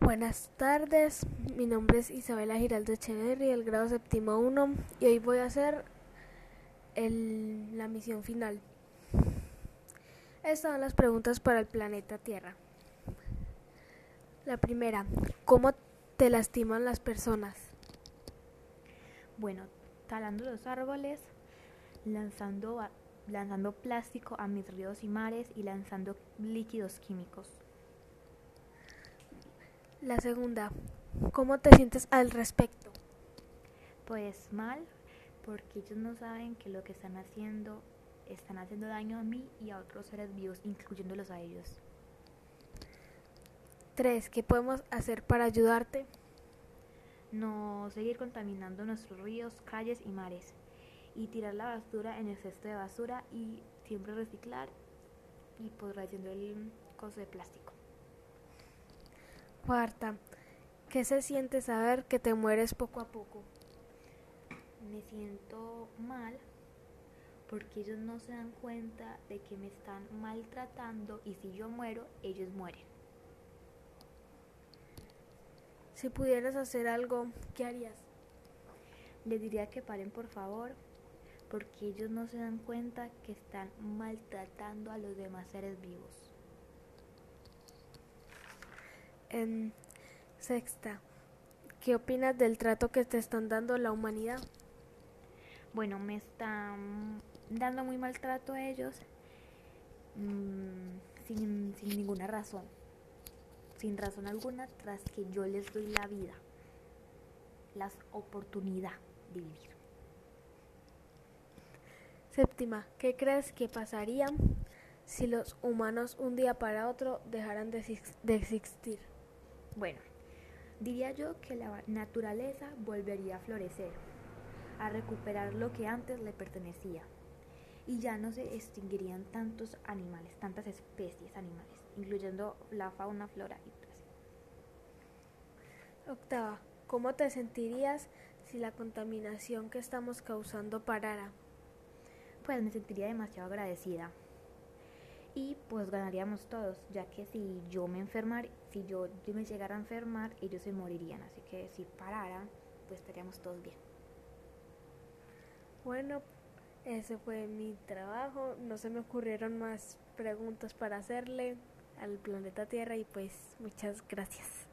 Buenas tardes, mi nombre es Isabela Giraldo Echeverri, del grado séptimo 1 y hoy voy a hacer la misión final. Estas son las preguntas para el planeta Tierra. La primera, ¿cómo te lastiman las personas? Bueno, talando los árboles, lanzando, lanzando plástico a mis ríos y mares y lanzando líquidos químicos. La segunda, ¿cómo te sientes al respecto? Pues mal, porque ellos no saben que lo que están haciendo están haciendo daño a mí y a otros seres vivos, incluyéndolos a ellos. Tres, ¿qué podemos hacer para ayudarte? No seguir contaminando nuestros ríos, calles y mares. Y tirar la basura en el cesto de basura y siempre reciclar y pues reduciendo el costo de plástico. Cuarta, ¿qué se siente saber que te mueres poco a poco? Me siento mal porque ellos no se dan cuenta de que me están maltratando y si yo muero, ellos mueren. Si pudieras hacer algo, ¿qué harías? Les diría que paren por favor, porque ellos no se dan cuenta que están maltratando a los demás seres vivos. En sexta, ¿qué opinas del trato que te están dando la humanidad? Bueno, me están dando muy mal trato a ellos mmm, sin, sin ninguna razón, sin razón alguna, tras que yo les doy la vida, la oportunidad de vivir. Séptima, ¿qué crees que pasaría si los humanos un día para otro dejaran de, de existir? Bueno, diría yo que la naturaleza volvería a florecer, a recuperar lo que antes le pertenecía. Y ya no se extinguirían tantos animales, tantas especies animales, incluyendo la fauna, flora y otras. Octava, ¿cómo te sentirías si la contaminación que estamos causando parara? Pues me sentiría demasiado agradecida, y pues ganaríamos todos, ya que si yo me enfermar, si yo, me llegara a enfermar, ellos se morirían, así que si pararan, pues estaríamos todos bien. Bueno, ese fue mi trabajo, no se me ocurrieron más preguntas para hacerle al planeta Tierra y pues muchas gracias.